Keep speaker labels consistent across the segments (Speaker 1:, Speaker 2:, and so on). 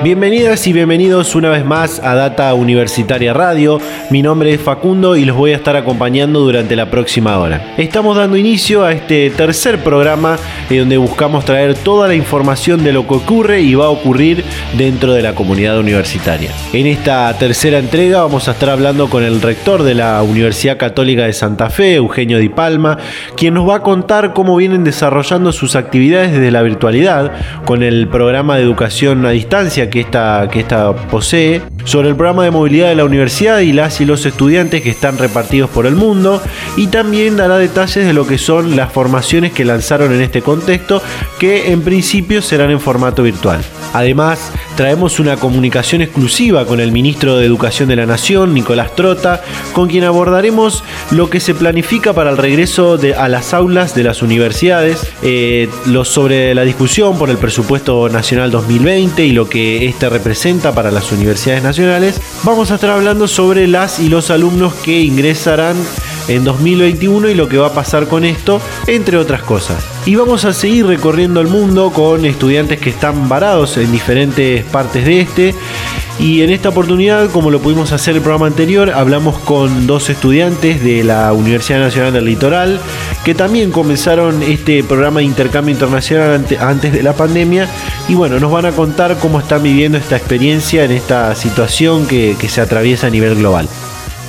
Speaker 1: Bienvenidas y bienvenidos una vez más a Data Universitaria Radio. Mi nombre es Facundo y los voy a estar acompañando durante la próxima hora. Estamos dando inicio a este tercer programa en donde buscamos traer toda la información de lo que ocurre y va a ocurrir dentro de la comunidad universitaria. En esta tercera entrega vamos a estar hablando con el rector de la Universidad Católica de Santa Fe, Eugenio Di Palma, quien nos va a contar cómo vienen desarrollando sus actividades desde la virtualidad con el programa de educación a distancia que esta, que esta posee, sobre el programa de movilidad de la universidad y las y los estudiantes que están repartidos por el mundo, y también dará detalles de lo que son las formaciones que lanzaron en este contexto, que en principio serán en formato virtual. Además, traemos una comunicación exclusiva con el ministro de Educación de la Nación, Nicolás Trota, con quien abordaremos lo que se planifica para el regreso de, a las aulas de las universidades, eh, lo sobre la discusión por el presupuesto nacional 2020 y lo que este representa para las universidades nacionales, vamos a estar hablando sobre las y los alumnos que ingresarán en 2021 y lo que va a pasar con esto, entre otras cosas. Y vamos a seguir recorriendo el mundo con estudiantes que están varados en diferentes partes de este. Y en esta oportunidad, como lo pudimos hacer el programa anterior, hablamos con dos estudiantes de la Universidad Nacional del Litoral, que también comenzaron este programa de intercambio internacional antes de la pandemia. Y bueno, nos van a contar cómo están viviendo esta experiencia en esta situación que, que se atraviesa a nivel global.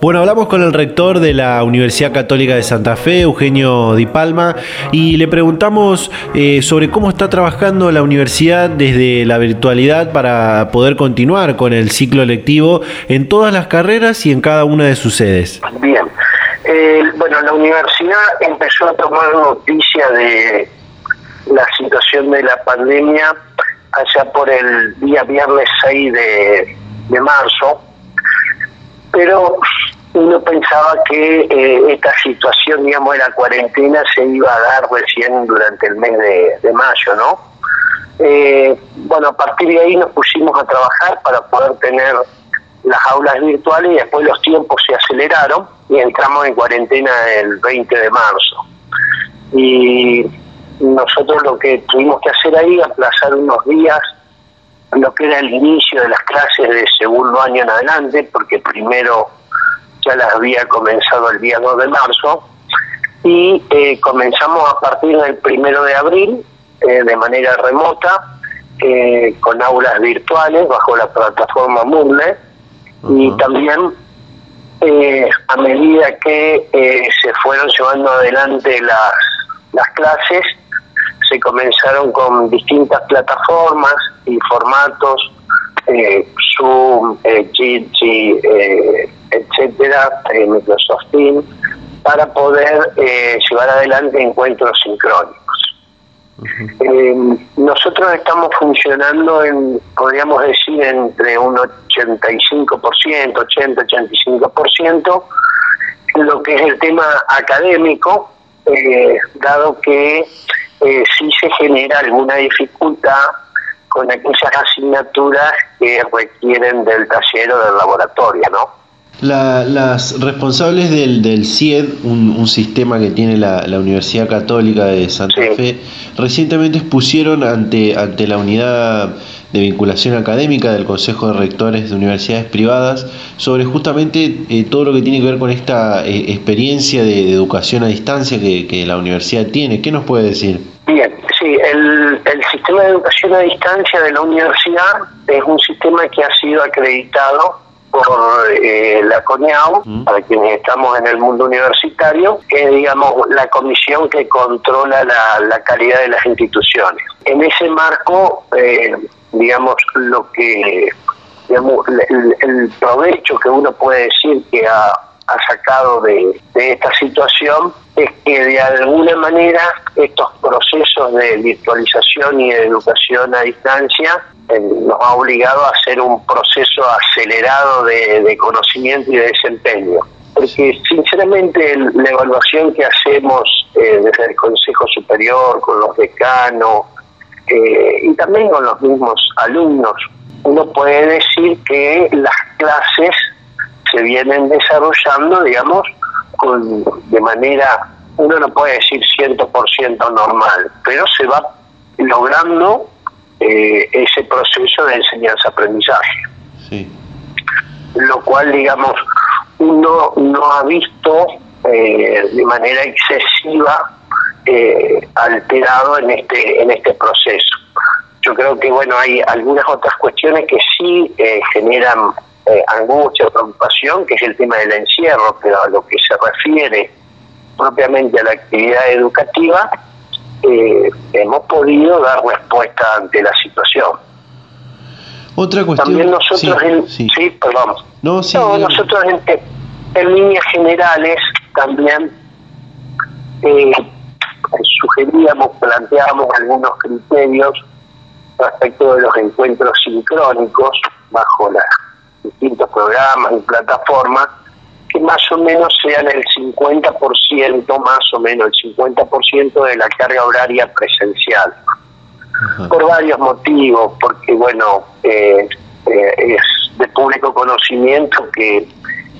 Speaker 1: Bueno, hablamos con el rector de la Universidad Católica de Santa Fe, Eugenio Di Palma, y le preguntamos eh, sobre cómo está trabajando la universidad desde la virtualidad para poder continuar con el ciclo lectivo en todas las carreras y en cada una de sus sedes.
Speaker 2: Bien, eh, bueno, la universidad empezó a tomar noticia de la situación de la pandemia allá por el día viernes 6 de, de marzo pero uno pensaba que eh, esta situación, digamos, de la cuarentena se iba a dar recién durante el mes de, mayo, ¿no? Eh, bueno, a partir de ahí nos pusimos a trabajar para poder tener las aulas virtuales y después los tiempos se aceleraron y entramos en cuarentena el 20 de marzo. Y nosotros lo que tuvimos que hacer ahí, aplazar unos días lo que era el inicio de las clases de segundo año en adelante, porque primero ya las había comenzado el día 2 de marzo, y eh, comenzamos a partir del primero de abril eh, de manera remota, eh, con aulas virtuales bajo la plataforma Moodle, y también a medida que se fueron llevando adelante las, las clases, se comenzaron con distintas plataformas y formatos, eh, Zoom, eh, eh, etcétera, eh, Microsoft Teams, para poder eh, llevar adelante encuentros sincrónicos. nosotros estamos funcionando en, podríamos decir, entre un 85%, 80-85% en lo que es el tema académico, dado que eh, sí se genera alguna dificultad con aquellas asignaturas que requieren del taller o del laboratorio, ¿no?
Speaker 1: las responsables del, del CIED, un, sistema que tiene la, Universidad Católica de Santa Fe, recientemente expusieron ante, ante la unidad de vinculación académica del Consejo de Rectores de Universidades Privadas sobre justamente eh, todo lo que tiene que ver con esta eh, experiencia de, educación a distancia que, que, la universidad tiene. ¿Qué nos puede decir?
Speaker 2: Bien, sí, el, el sistema de educación a distancia de la universidad es un sistema que ha sido acreditado por eh, la CONIAU, mm. para quienes estamos en el mundo universitario, que es, digamos, la comisión que controla la, calidad de las instituciones. En ese marco, eh, digamos, lo que, digamos, el, provecho que uno puede decir que ha, sacado de, esta situación es que de alguna manera estos procesos de virtualización y de educación a distancia nos ha obligado a hacer un proceso acelerado de, conocimiento y de desempeño. Porque sinceramente la evaluación que hacemos eh, desde el Consejo Superior, con los decanos eh, y también con los mismos alumnos, uno puede decir que las clases se vienen desarrollando, digamos, con, de manera, uno no puede decir 100% normal, pero se va logrando eh, ese proceso de enseñanza-aprendizaje. Lo cual, digamos, uno no ha visto eh, de manera excesiva eh, alterado en este, en este proceso. Yo creo que, bueno, hay algunas otras cuestiones que sí generan angustia, preocupación, que es el tema del encierro, pero a lo que se refiere propiamente a la actividad educativa, eh, hemos podido dar respuesta ante la situación.
Speaker 1: Otra cuestión.
Speaker 2: También nosotros, en, sí, perdón. No, nosotros en, líneas generales también eh, sugeríamos, planteábamos algunos criterios respecto de los encuentros sincrónicos bajo los distintos programas y plataformas que más o menos sean el 50%, más o menos el 50% de la carga horaria presencial. Por varios motivos, porque bueno, eh, eh, es de público conocimiento que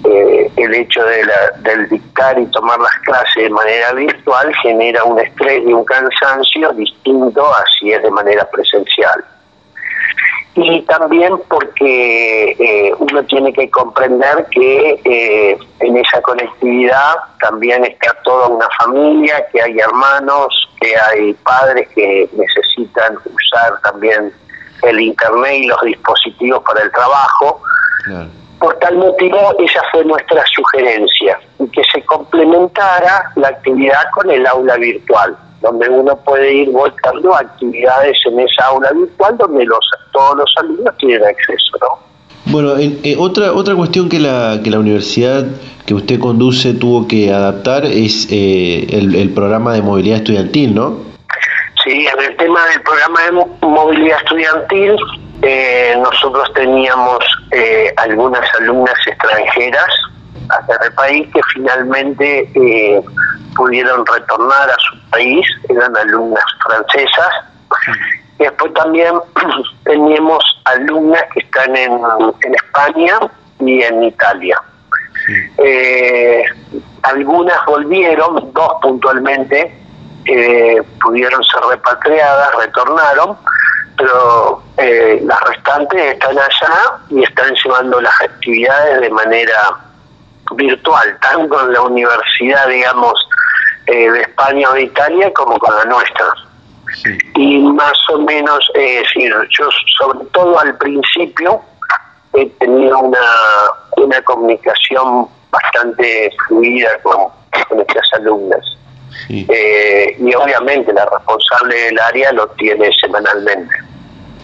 Speaker 2: eh, el hecho de del dictar y tomar las clases de manera virtual genera un estrés y un cansancio distinto a si es de manera presencial y también porque eh, uno tiene que comprender que eh, en esa conectividad también está toda una familia, que hay hermanos, que hay padres que necesitan usar también el Internet y los dispositivos para el trabajo. Por tal motivo, esa fue nuestra sugerencia, y que se complementara la actividad con el aula virtual donde uno puede ir volcando actividades en esa aula virtual donde los todos los alumnos tienen acceso, ¿no?
Speaker 1: Bueno, eh, otra otra cuestión que la que la universidad que usted conduce tuvo que adaptar es eh, el, programa de movilidad estudiantil, ¿no?
Speaker 2: Sí, en el tema del programa de movilidad estudiantil eh, nosotros teníamos algunas alumnas extranjeras hacia el país que finalmente pudieron retornar a su país, eran alumnas francesas. Y después también teníamos alumnas que están en, en España y en Italia. Eh, algunas volvieron, dos puntualmente, pudieron ser repatriadas, retornaron, pero eh, las restantes están allá y están llevando las actividades de manera virtual, tanto en la universidad, digamos, eh, de España o de Italia como con la nuestra. Y más o menos, es decir, yo sobre todo al principio he tenido una, una comunicación bastante fluida con, con estas alumnas. Eh, y obviamente la responsable del área lo tiene semanalmente.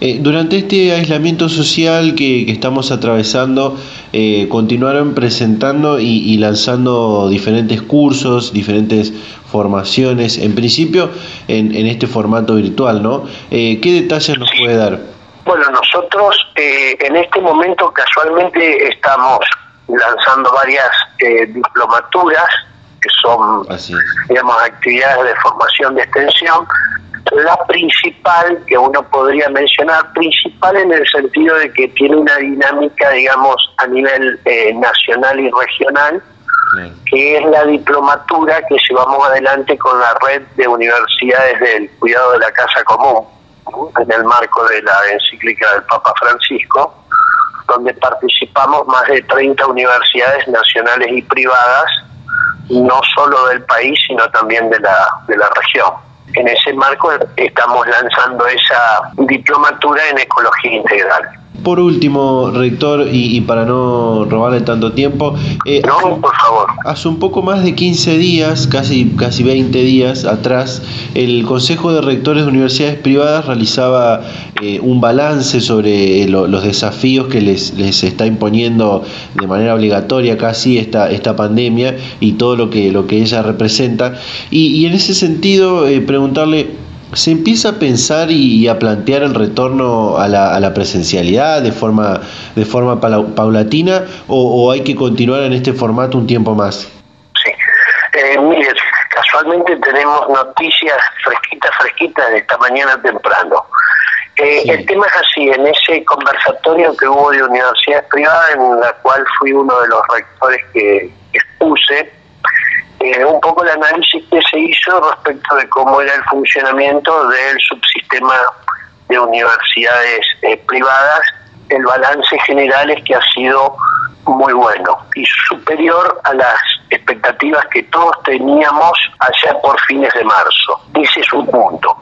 Speaker 1: Eh, durante este aislamiento social que, estamos atravesando, eh, continuaron presentando y, lanzando diferentes cursos, diferentes formaciones, en principio en, este formato virtual, ¿no? Eh, ¿Qué detalles nos puede dar?
Speaker 2: Bueno, nosotros en este momento casualmente estamos lanzando varias diplomaturas que son, digamos, actividades de formación de extensión la principal que uno podría mencionar, principal en el sentido de que tiene una dinámica, digamos, a nivel eh, nacional y regional, que es la diplomatura que llevamos adelante con la red de universidades del cuidado de la casa común, en el marco de la encíclica del Papa Francisco, donde participamos más de 30 universidades nacionales y privadas, no solo del país, sino también de la, de la región. En ese marco estamos lanzando esa diplomatura en ecología integral.
Speaker 1: Por último, rector, y, para no robarle tanto tiempo,
Speaker 2: eh, no, por favor.
Speaker 1: Hace un poco más de 15 días, casi, casi 20 días atrás, el Consejo de Rectores de Universidades Privadas realizaba eh, un balance sobre los desafíos que les, les está imponiendo de manera obligatoria casi esta, esta pandemia y todo lo que, lo que ella representa. Y, en ese sentido, eh, preguntarle, ¿Se empieza a pensar y a plantear el retorno a la, a la presencialidad de forma, de forma paulatina o, hay que continuar en este formato un tiempo más?
Speaker 2: Sí, eh, mire, casualmente tenemos noticias fresquitas, fresquitas de esta mañana temprano. Eh, el tema es así, en ese conversatorio que hubo de universidades privadas, en la cual fui uno de los rectores que expuse, eh, un poco el análisis que se hizo respecto de cómo era el funcionamiento del subsistema de universidades eh, privadas. El balance general es que ha sido muy bueno y superior a las expectativas que todos teníamos allá por fines de marzo. Ese es un punto.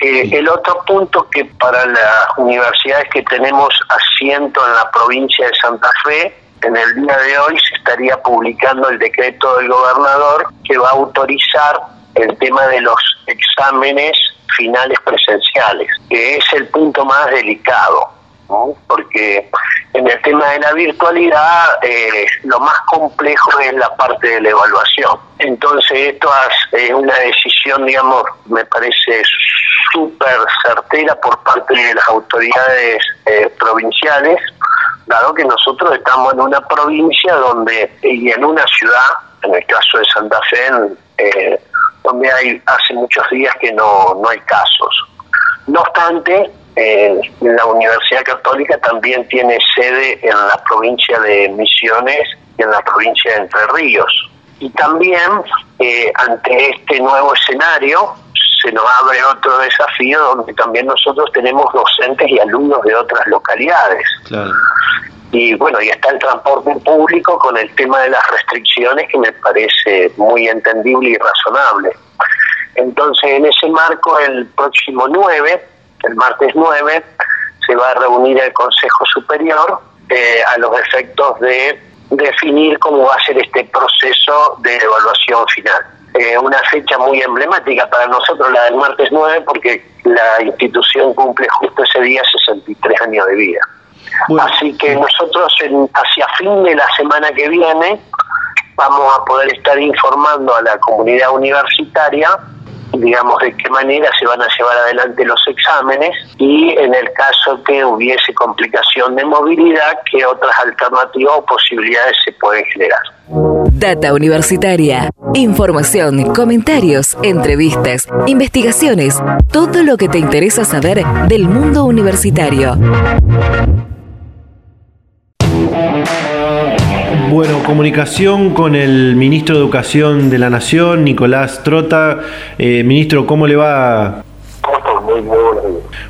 Speaker 2: Eh, el otro punto que para las universidades que tenemos asiento en la provincia de Santa Fe, en el día de hoy se estaría publicando el decreto del gobernador que va a autorizar el tema de los exámenes finales presenciales, que es el punto más delicado, porque en el tema de la virtualidad eh, lo más complejo es la parte de la evaluación. Entonces esto es una decisión, digamos, me parece súper certera por parte de las autoridades eh, provinciales dado que nosotros estamos en una provincia donde y en una ciudad, en el caso de Santa Fe, eh, donde hay hace muchos días que no, no hay casos. No obstante, eh, la Universidad Católica también tiene sede en la provincia de Misiones y en la provincia de Entre Ríos. Y también, eh, ante este nuevo escenario, se nos abre otro desafío donde también nosotros tenemos docentes y alumnos de otras localidades. Y bueno, y está el transporte público con el tema de las restricciones que me parece muy entendible y razonable. Entonces, en ese marco, el próximo 9, el martes 9, se va a reunir el Consejo Superior eh, a los efectos de definir cómo va a ser este proceso de evaluación final. Eh, una fecha muy emblemática para nosotros, la del martes 9, porque la institución cumple justo ese día 63 años de vida. Así que nosotros hacia fin de la semana que viene vamos a poder estar informando a la comunidad universitaria digamos, de qué manera se van a llevar adelante los exámenes y en el caso que hubiese complicación de movilidad, qué otras alternativas o posibilidades se pueden generar.
Speaker 3: Data Universitaria. Información, comentarios, entrevistas, investigaciones, todo lo que te interesa saber del mundo universitario.
Speaker 1: Bueno, comunicación con el ministro de Educación de la Nación, Nicolás Trota. Eh, ministro, ¿cómo le va?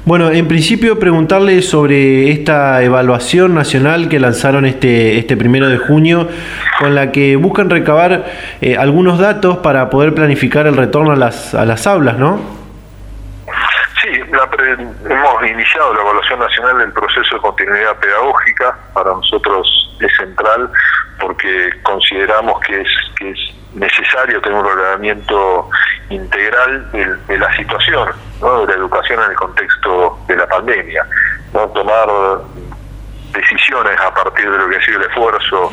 Speaker 1: Bueno, en principio preguntarle sobre esta evaluación nacional que lanzaron este, este primero de junio, con la que buscan recabar eh, algunos datos para poder planificar el retorno a las, a las aulas, ¿no?
Speaker 4: Sí, hemos iniciado la evaluación nacional del proceso de continuidad pedagógica. Para nosotros es central porque consideramos que es, que es necesario tener un ordenamiento integral de, la situación, de la educación en el contexto de la pandemia, no tomar decisiones a partir de lo que ha sido el esfuerzo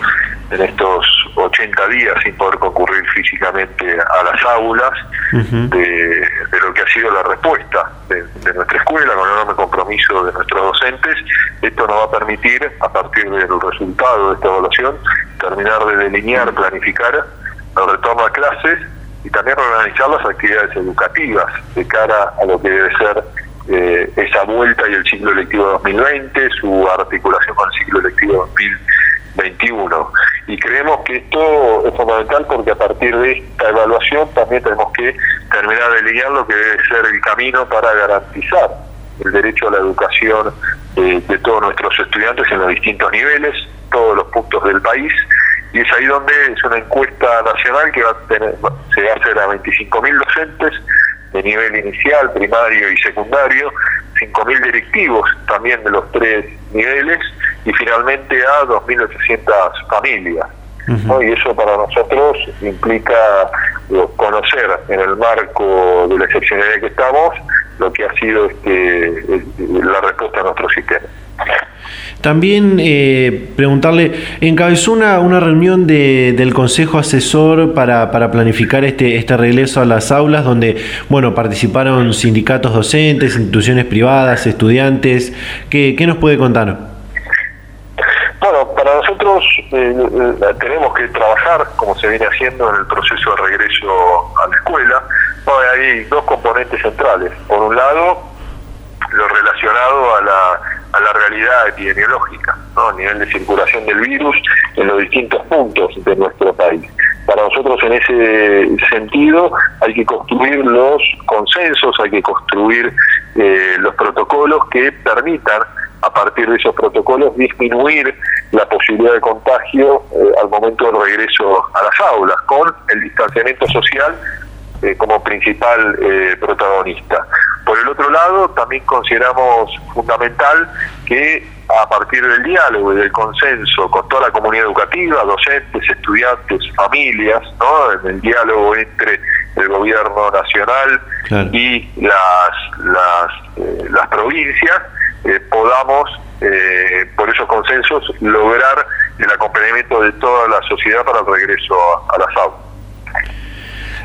Speaker 4: en estos 80 días sin poder concurrir físicamente a las aulas, de, lo que ha sido la respuesta de, nuestra escuela con el enorme compromiso de nuestros docentes. Esto nos va a permitir, a partir del resultado de esta evaluación, terminar de delinear, planificar el retorno a clases y también organizar las actividades educativas de cara a lo que debe ser eh, esa vuelta y el ciclo electivo 2020, su articulación con el ciclo electivo 2021. Y creemos que esto es fundamental porque a partir de esta evaluación también tenemos que terminar de delinear lo que debe ser el camino para garantizar el derecho a la educación eh, de todos nuestros estudiantes en los distintos niveles, todos los puntos del país y es ahí donde es una encuesta nacional que va a tener, se va a hacer a 25.000 docentes de nivel inicial, primario y secundario, 5.000 directivos también de los tres niveles y finalmente a 2.800 familias. Y eso para nosotros implica conocer en el marco de la excepcionalidad que estamos lo que ha sido este, la respuesta a nuestro sistema.
Speaker 1: También eh, preguntarle, encabezó una, una reunión de, del Consejo Asesor para, para, planificar este, este regreso a las aulas, donde bueno participaron sindicatos docentes, instituciones privadas, estudiantes. ¿Qué, qué nos puede contar?
Speaker 4: Bueno, para nosotros eh, eh, tenemos que trabajar, como se viene haciendo en el proceso de regreso a la escuela. hay dos componentes centrales. Por un lado, lo relacionado a la a la realidad epidemiológica, ¿no? a nivel de circulación del virus en los distintos puntos de nuestro país. Para nosotros en ese sentido hay que construir los consensos, hay que construir eh, los protocolos que permitan a partir de esos protocolos disminuir la posibilidad de contagio eh, al momento del regreso a las aulas, con el distanciamiento social eh, como principal protagonista. Por el otro lado, también consideramos fundamental que a partir del diálogo y del consenso con toda la comunidad educativa, docentes, estudiantes, familias, ¿no? en el diálogo entre el gobierno nacional y las, las, eh, las provincias, eh, podamos, eh, por esos consensos, lograr el acompañamiento de toda la sociedad para el regreso a, a las aulas.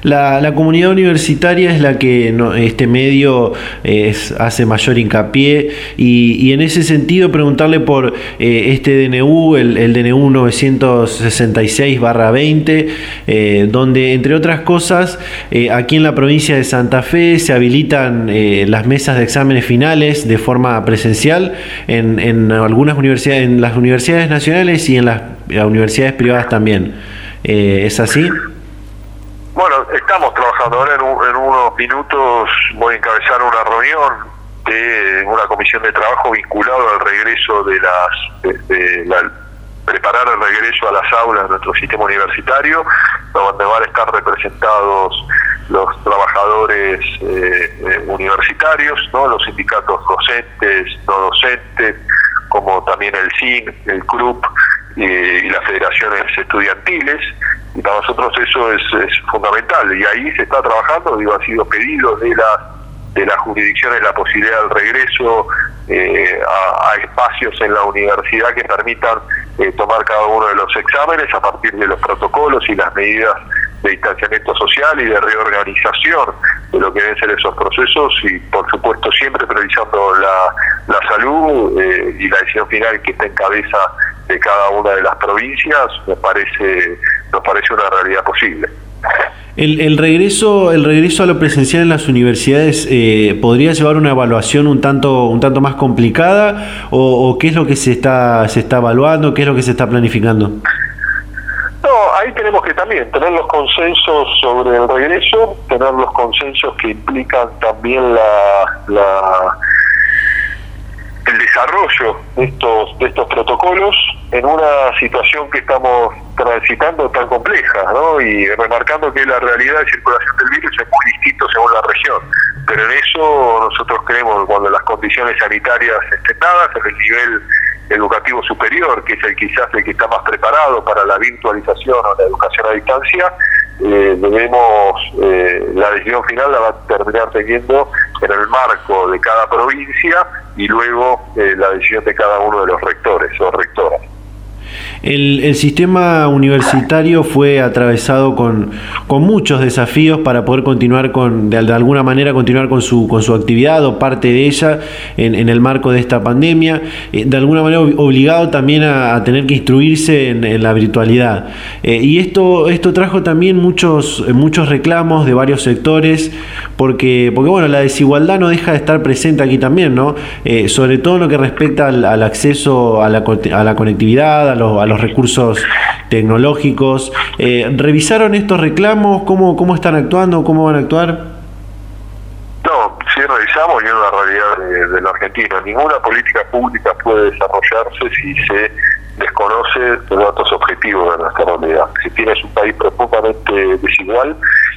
Speaker 1: La, la, comunidad universitaria es la que este medio es, hace mayor hincapié y, en ese sentido preguntarle por eh, este DNU, el, el DNU 966-20, eh, donde entre otras cosas eh, aquí en la provincia de Santa Fe se habilitan eh, las mesas de exámenes finales de forma presencial en, en algunas universidades, en las universidades nacionales y en las universidades privadas también. ¿Es así?
Speaker 4: Estamos trabajando ahora en, unos minutos, voy a encabezar una reunión de una comisión de trabajo vinculado al regreso de las, de, la, preparar el regreso a las aulas de nuestro sistema universitario, donde van a estar representados los trabajadores eh, eh, universitarios, no los sindicatos docentes, no docentes, como también el CIN, el CRUP eh, y las federaciones estudiantiles y para nosotros eso es, fundamental y ahí se está trabajando, digo, ha sido pedido de la de las jurisdicciones la posibilidad del regreso eh, a, espacios en la universidad que permitan eh, tomar cada uno de los exámenes a partir de los protocolos y las medidas de distanciamiento social y de reorganización de lo que deben ser esos procesos y por supuesto siempre priorizando la, la salud eh, y la decisión final que está en cabeza de cada una de las provincias me parece nos parece una realidad posible.
Speaker 1: El, el, regreso el regreso a lo presencial en las universidades eh, podría llevar una evaluación un tanto un tanto más complicada o, o, qué es lo que se está se está evaluando qué es lo que se está planificando
Speaker 4: no ahí tenemos que también tener los consensos sobre el regreso tener los consensos que implican también la, la el desarrollo de estos, de estos protocolos en una situación que estamos transitando tan compleja, ¿no? Y remarcando que la realidad de circulación del virus es muy distinto según la región. Pero en eso nosotros creemos cuando las condiciones sanitarias estén dadas, en el nivel educativo superior, que es el quizás el que está más preparado para la virtualización o la educación a distancia, eh, debemos, eh, la decisión final la va a terminar teniendo en el marco de cada provincia y luego eh, la decisión de cada uno de los rectores o rectoras.
Speaker 1: El, sistema universitario fue atravesado con, con, muchos desafíos para poder continuar con, de, alguna manera, continuar con su, con su actividad o parte de ella en, el marco de esta pandemia, eh, de alguna manera obligado también a, tener que instruirse en, la virtualidad. Eh, y esto, esto trajo también muchos, muchos reclamos de varios sectores, porque, porque bueno, la desigualdad no deja de estar presente aquí también, ¿no? Eh, sobre todo en lo que respecta al, al acceso a la, a la conectividad, a los, a los recursos tecnológicos. Eh, ¿Revisaron estos reclamos? ¿Cómo, ¿Cómo están actuando? ¿Cómo van a actuar?
Speaker 4: No, sí revisamos y es una realidad de, de la Argentina. Ninguna política pública puede desarrollarse si se desconoce los datos objetivos de nuestra realidad. Si tienes un país profundamente desigual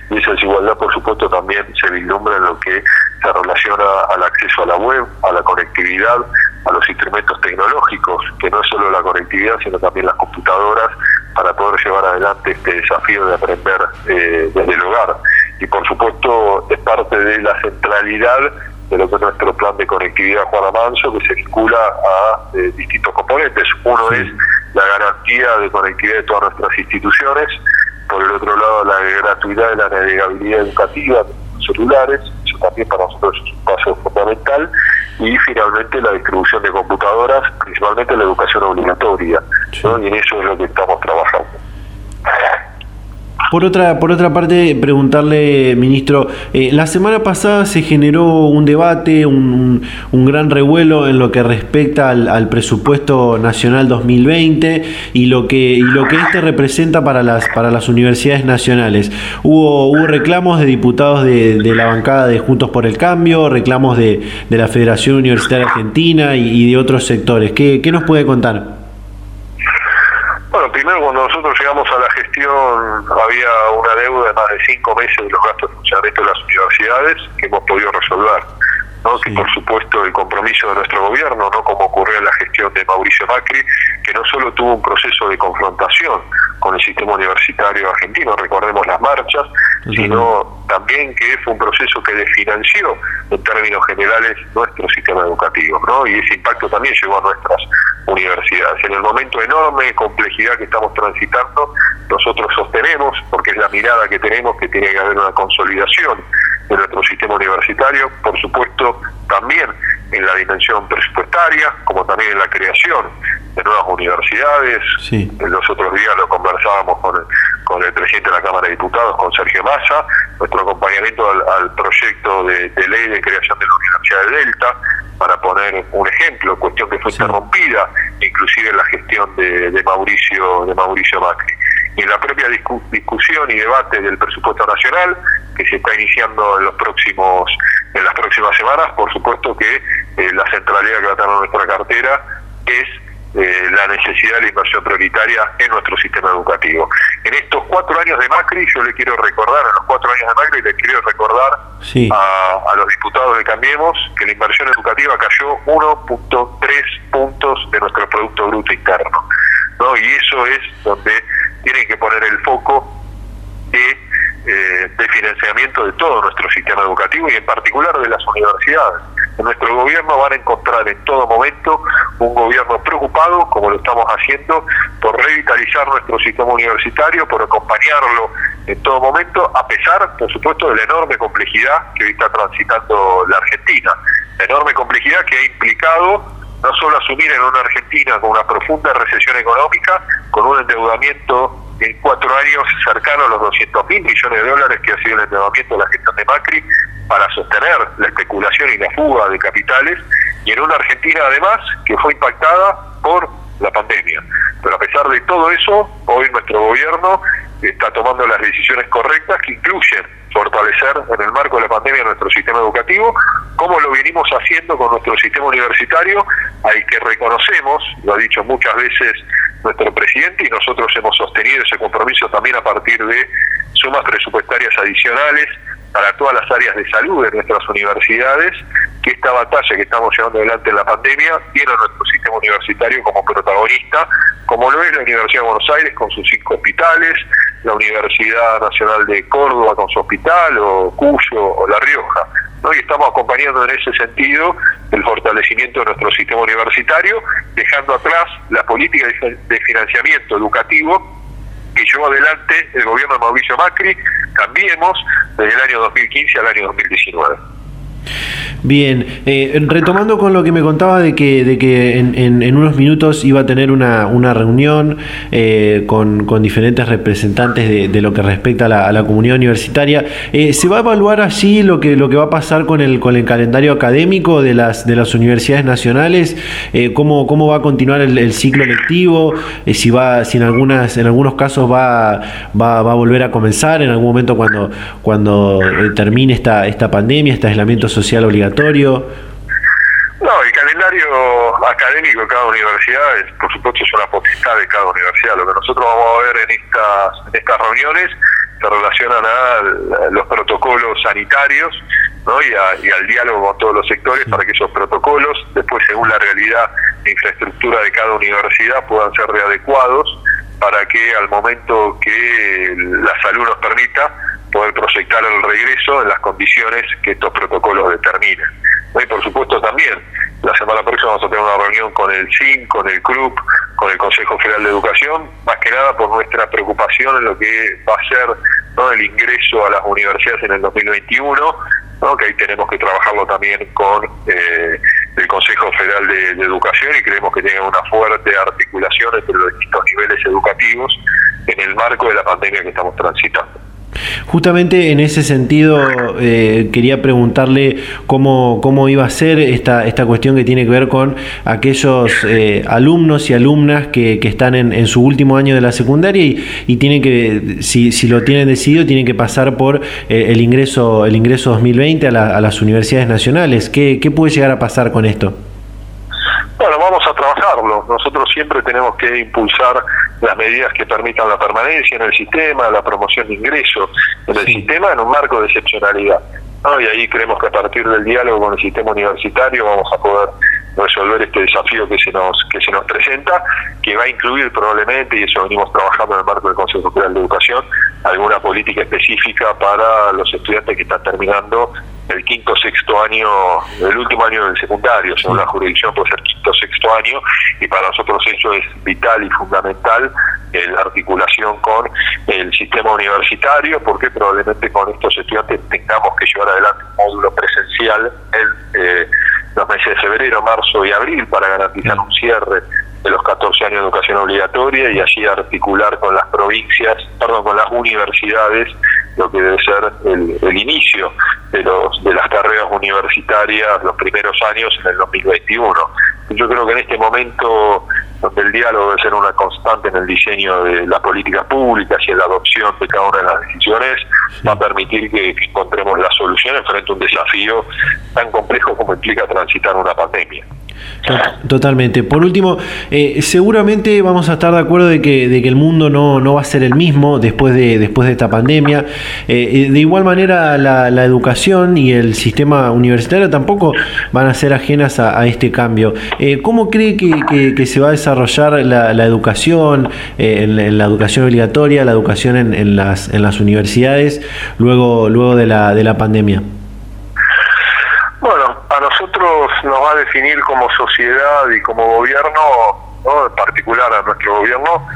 Speaker 4: y esa desigualdad por supuesto también se vislumbra en lo que se relaciona al acceso a la web, a la conectividad, a los instrumentos tecnológicos, que no es solo la conectividad, sino también las computadoras, para poder llevar adelante este desafío de aprender eh, desde el hogar. Y por supuesto es parte de la centralidad de lo que es nuestro plan de conectividad Juan Manso, que se vincula a eh, distintos componentes. Uno es la garantía de conectividad de todas nuestras instituciones, por el otro lado la gratuidad de la navegabilidad educativa de los celulares, también para nosotros es un paso fundamental, y finalmente la distribución de computadoras, principalmente la educación obligatoria, y en eso es lo que estamos trabajando.
Speaker 1: Por otra, por otra parte, preguntarle, ministro, eh, la semana pasada se generó un debate, un, gran revuelo en lo que respecta al, presupuesto nacional 2020 y lo que y lo que este representa para las para las universidades nacionales. Hubo, hubo reclamos de diputados de, la bancada de Juntos por el Cambio, reclamos de, la Federación Universitaria Argentina y, de otros sectores. ¿Qué, ¿Qué nos puede contar?
Speaker 4: Bueno, primero cuando nosotros llegamos a la gestión había una deuda de más de cinco meses de los gastos de funcionamiento de las universidades que hemos podido resolver. ¿No? que por supuesto el compromiso de nuestro gobierno, no como ocurrió en la gestión de Mauricio Macri, que no solo tuvo un proceso de confrontación con el sistema universitario argentino, recordemos las marchas, sino también que fue un proceso que desfinanció en términos generales nuestro sistema educativo, ¿no? y ese impacto también llegó a nuestras universidades. En el momento de enorme complejidad que estamos transitando, nosotros sostenemos, porque es la mirada que tenemos, que tiene que haber una consolidación de nuestro sistema universitario, por supuesto también en la dimensión presupuestaria, como también en la creación de nuevas universidades. En los otros días lo conversábamos con el, con el presidente de la Cámara de Diputados, con Sergio Massa, nuestro acompañamiento al, proyecto de, ley de creación de la Universidad de Delta, para poner un ejemplo, cuestión que fue interrumpida inclusive en la gestión de, de, Mauricio de Mauricio Macri. Y en la propia discusión y debate del presupuesto nacional, que se está iniciando en los próximos en las próximas semanas, por supuesto que eh, la centralidad que va a tener nuestra cartera es eh, la necesidad de la inversión prioritaria en nuestro sistema educativo. En estos cuatro años de Macri, yo le quiero recordar, en los cuatro años de Macri, le quiero recordar a, a, los diputados de Cambiemos que la inversión educativa cayó 1.3 puntos de nuestro Producto Bruto Interno. ¿no? Y eso es donde tienen que poner el foco de eh, de financiamiento de todo nuestro sistema educativo y en particular de las universidades. En nuestro gobierno van a encontrar en todo momento un gobierno preocupado, como lo estamos haciendo, por revitalizar nuestro sistema universitario, por acompañarlo en todo momento, a pesar, por supuesto, de la enorme complejidad que hoy está transitando la Argentina. La enorme complejidad que ha implicado no solo asumir en una Argentina con una profunda recesión económica, con un endeudamiento en cuatro años cercano a los 200 mil millones de dólares que ha sido el endeudamiento de la gestión de Macri para sostener la especulación y la fuga de capitales, y en una Argentina además que fue impactada por la pandemia. Pero a pesar de todo eso, hoy nuestro gobierno está tomando las decisiones correctas que incluyen fortalecer en el marco de la pandemia nuestro sistema educativo, como lo venimos haciendo con nuestro sistema universitario, al que reconocemos, lo ha dicho muchas veces nuestro presidente, y nosotros hemos sostenido ese compromiso también a partir de sumas presupuestarias adicionales para todas las áreas de salud de nuestras universidades, que esta batalla que estamos llevando adelante en la pandemia tiene a nuestro sistema universitario como protagonista, como lo es la Universidad de Buenos Aires con sus cinco hospitales, la Universidad Nacional de Córdoba con su hospital, o Cuyo, o La Rioja. ¿no? Y estamos acompañando en ese sentido el fortalecimiento de nuestro sistema universitario, dejando atrás la política de financiamiento educativo que llevó adelante el gobierno de Mauricio Macri, cambiemos desde el año 2015 al año 2019.
Speaker 1: Bien, eh, retomando con lo que me contaba de que, de que en, unos minutos iba a tener una, una reunión eh, con, diferentes representantes de, lo que respecta a la, comunidad universitaria, eh, ¿se va a evaluar allí lo que, lo que va a pasar con el, con el calendario académico de las, de las universidades nacionales? ¿cómo, ¿Cómo va a continuar el, ciclo lectivo? si va, si en algunas, en algunos casos va, va, va, a volver a comenzar en algún momento cuando, cuando termine esta, esta pandemia, este aislamiento social obligatorio?
Speaker 4: No, el calendario académico de cada universidad, es, por supuesto, es una potestad de cada universidad. Lo que nosotros vamos a ver en estas, en estas reuniones se relacionan a los protocolos sanitarios y, al diálogo con todos los sectores para que esos protocolos, después según la realidad e infraestructura de cada universidad, puedan ser readecuados para que al momento que la salud nos permita, poder proyectar el regreso en las condiciones que estos protocolos determinen. Y por supuesto también, la semana próxima vamos a tener una reunión con el CIN, con el CRUP, con el Consejo Federal de Educación, más que nada por nuestra preocupación en lo que va a ser ¿no? el ingreso a las universidades en el 2021 que ahí tenemos que trabajarlo también con eh, el Consejo Federal de, Educación y creemos que tiene una fuerte articulación entre los distintos niveles educativos en el marco de la pandemia que estamos transitando.
Speaker 1: Justamente en ese sentido eh, quería preguntarle cómo, cómo iba a ser esta, esta cuestión que tiene que ver con aquellos eh, alumnos y alumnas que, que están en, su último año de la secundaria y, y tienen que, si, si, lo tienen decidido, tienen que pasar por eh, el ingreso el ingreso 2020 a, la, a las universidades nacionales. ¿Qué, ¿Qué puede llegar a pasar con esto?
Speaker 4: Bueno, vamos a trabajarlo. Nosotros siempre tenemos que impulsar las medidas que permitan la permanencia en el sistema, la promoción de ingreso en el sistema en un marco de excepcionalidad. Y ahí creemos que a partir del diálogo con el sistema universitario vamos a poder resolver este desafío que se nos que se nos presenta, que va a incluir probablemente, y eso venimos trabajando en el marco del Consejo Federal de Educación, alguna política específica para los estudiantes que están terminando el quinto sexto año, el último año del secundario, según la jurisdicción puede ser quinto sexto año, y para nosotros eso es vital y fundamental, la articulación con el sistema universitario, porque probablemente con estos estudiantes tengamos que llevar adelante un módulo presencial en eh, los meses de febrero, marzo y abril para garantizar un cierre de los 14 años de educación obligatoria y así articular con las provincias, perdón, con las universidades lo que debe ser el, inicio de, los, de las carreras universitarias los primeros años en el 2021. Yo creo que en este momento donde el diálogo debe ser una constante en el diseño de las políticas públicas y en la adopción de cada una de las decisiones, va a permitir que, encontremos las soluciones frente a un desafío tan complejo como implica transitar una pandemia.
Speaker 1: Totalmente. Por último, eh, seguramente vamos a estar de acuerdo de que, de que el mundo no, no, va a ser el mismo después de, después de esta pandemia. Eh, de igual manera, la, la, educación y el sistema universitario tampoco van a ser ajenas a, este cambio. Eh, ¿Cómo cree que, se va a desarrollar la, la educación, en, la educación obligatoria, la educación en, en, las, en las universidades luego, luego de, la, de la pandemia?
Speaker 4: nosotros nos va a definir como sociedad y como gobierno, en particular a nuestro gobierno,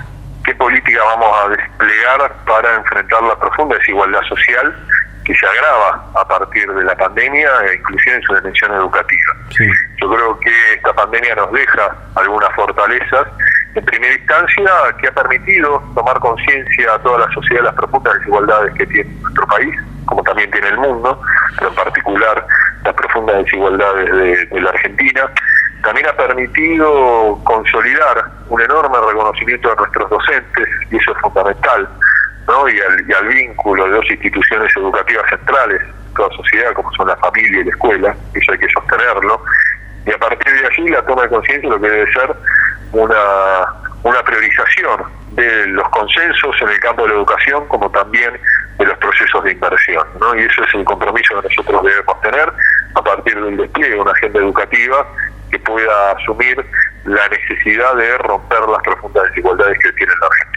Speaker 4: qué política vamos a desplegar para enfrentar la profunda desigualdad social que se agrava a partir de la pandemia, e inclusive en su dimensión educativa. Yo creo que esta pandemia nos deja algunas fortalezas. En primera instancia, que ha permitido tomar conciencia a toda la sociedad de las profundas desigualdades que tiene nuestro país, como también tiene el mundo, pero en particular las profundas desigualdades de, la Argentina. También ha permitido consolidar un enorme reconocimiento de nuestros docentes, y eso es fundamental, ¿no? y, al, vínculo de dos instituciones educativas centrales en toda sociedad, como son la familia y la escuela, eso hay que sostenerlo, y a partir de allí la toma de conciencia lo que debe ser una, una priorización de los consensos en el campo de la educación como también de los procesos de inversión. ¿no? Y eso es el compromiso que nosotros debemos tener a partir del despliegue de una agenda educativa que pueda asumir la necesidad de romper las profundas desigualdades que tiene la Argentina.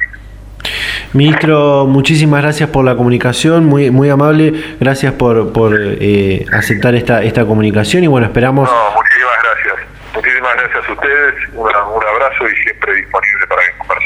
Speaker 1: Ministro, muchísimas gracias por la comunicación, muy muy amable, gracias por, por eh, aceptar esta esta comunicación y bueno, esperamos...
Speaker 4: No, muchísimas gracias, muchísimas gracias a ustedes, un abrazo y siempre disponible para que conversemos.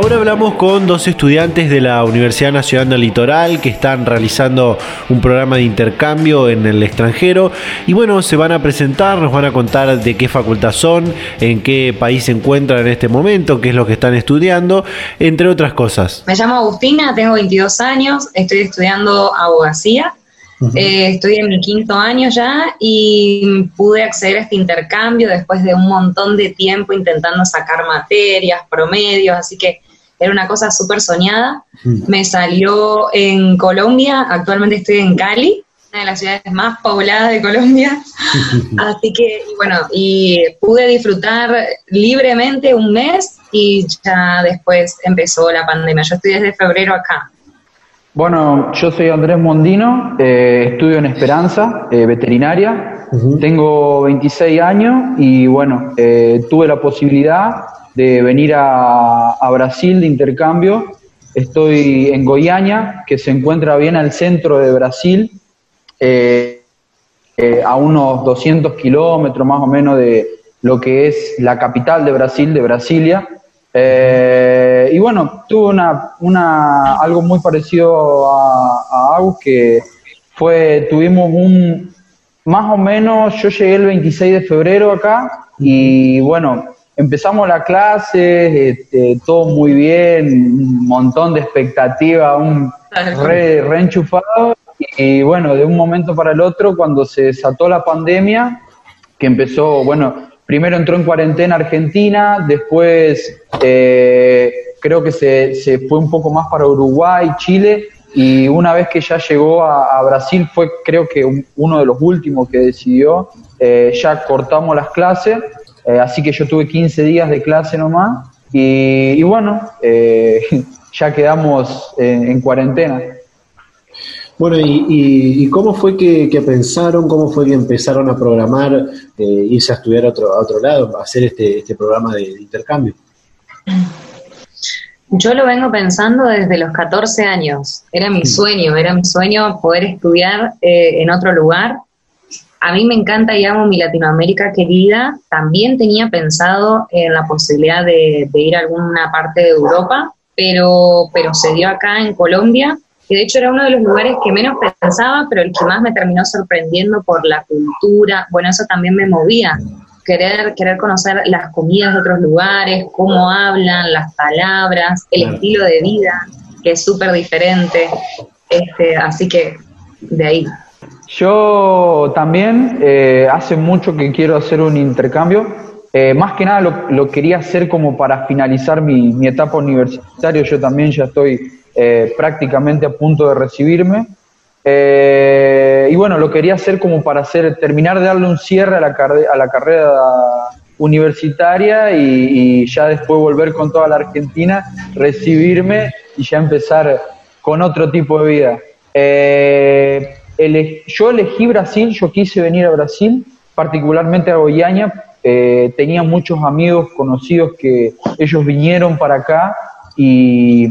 Speaker 1: Ahora hablamos con dos estudiantes de la Universidad Nacional del Litoral que están realizando un programa de intercambio en el extranjero. Y bueno, se van a presentar, nos van a contar de qué facultad son, en qué país se encuentran en este momento, qué es lo que están estudiando, entre otras cosas.
Speaker 5: Me llamo Agustina, tengo 22 años, estoy estudiando abogacía. Eh, estoy en mi quinto año ya y pude acceder a este intercambio después de un montón de tiempo intentando sacar materias, promedios, así que era una cosa súper soñada. Me salió en Colombia, actualmente estoy en Cali, una de las ciudades más pobladas de Colombia. Así que, bueno, y pude disfrutar libremente un mes y ya después empezó la pandemia. Yo estoy desde febrero acá.
Speaker 6: Bueno, yo soy Andrés Mondino, eh, estudio en Esperanza, eh, veterinaria, tengo 26 años y bueno, eh, tuve la posibilidad de venir a, Brasil de intercambio. Estoy en Goiânia, que se encuentra bien al centro de Brasil, eh, eh, a unos 200 kilómetros más o menos de lo que es la capital de Brasil, de Brasilia. Eh, y bueno, tuve una, una, algo muy parecido a, a que fue, tuvimos un, más o menos, yo llegué el 26 de febrero acá y bueno, empezamos la clase, este, todo muy bien, un montón de expectativa, un re, re enchufado. Y bueno, de un momento para el otro, cuando se desató la pandemia, que empezó, bueno, primero entró en cuarentena Argentina, después eh, creo que se, se, fue un poco más para Uruguay, Chile, y una vez que ya llegó a, a Brasil fue creo que un, uno de los últimos que decidió, eh, ya cortamos las clases, eh, así que yo tuve 15 días de clase nomás, y, y bueno, eh, ya quedamos en, en cuarentena.
Speaker 1: Bueno, y, y, y, cómo fue que, que, pensaron, cómo fue que empezaron a programar, eh, irse a estudiar a otro, a otro lado, a hacer este, este programa de, de, intercambio?
Speaker 5: Yo lo vengo pensando desde los 14 años. Era mi sueño, era mi sueño poder estudiar eh, en otro lugar. A mí me encanta y amo mi Latinoamérica querida. También tenía pensado en la posibilidad de, de ir a alguna parte de Europa, pero, pero se dio acá en Colombia que de hecho era uno de los lugares que menos pensaba, pero el que más me terminó sorprendiendo por la cultura, bueno, eso también me movía, querer, querer conocer las comidas de otros lugares, cómo hablan, las palabras, el estilo de vida, que es súper diferente, este, así que de ahí.
Speaker 6: Yo también eh, hace mucho que quiero hacer un intercambio, eh, más que nada lo, quería hacer como para finalizar mi, etapa universitaria, yo también ya estoy eh, prácticamente a punto de recibirme. Y bueno, lo quería hacer como para hacer, terminar de darle un cierre a la, a la carrera universitaria y, y, ya después volver con toda la Argentina, recibirme y ya empezar con otro tipo de vida. Eh, yo elegí Brasil, yo quise venir a Brasil, particularmente a Goiânia, eh, tenía muchos amigos conocidos que ellos vinieron para acá y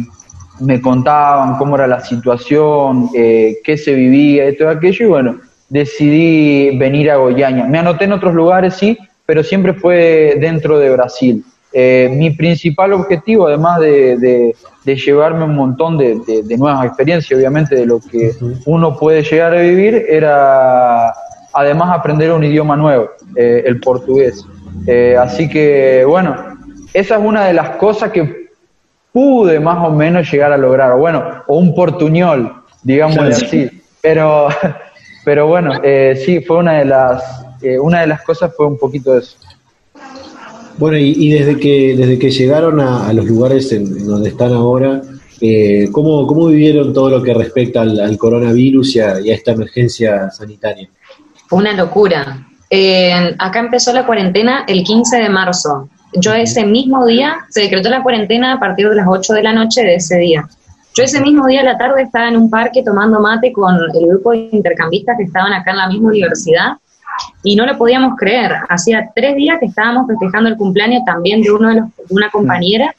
Speaker 6: me contaban cómo era la situación, eh, qué se vivía, y aquello, y bueno, decidí venir a Goiânia. Me anoté en otros lugares, sí, pero siempre fue dentro de Brasil. Eh, mi principal objetivo, además de, de, de llevarme un montón de, de, nuevas experiencias, obviamente, de lo que uno puede llegar a vivir, era además aprender un idioma nuevo, eh, el portugués. Eh, así que, bueno, esa es una de las cosas que pude más o menos llegar a lograr, bueno, o un portuñol, digamos así. Pero, pero bueno, eh, sí, fue una de las, una de las cosas fue un poquito eso.
Speaker 1: Bueno, y, y desde que desde que llegaron a, a los lugares en, en, donde están ahora, eh, ¿cómo, ¿cómo vivieron todo lo que respecta al, al coronavirus y a, y a, esta emergencia sanitaria?
Speaker 5: Fue una locura. Eh, acá empezó la cuarentena el 15 de marzo yo ese mismo día, se decretó la cuarentena a partir de las 8 de la noche de ese día. Yo ese mismo día a la tarde estaba en un parque tomando mate con el grupo de intercambistas que estaban acá en la misma universidad y no lo podíamos creer. Hacía tres días que estábamos festejando el cumpleaños también de, uno de, los, de una compañera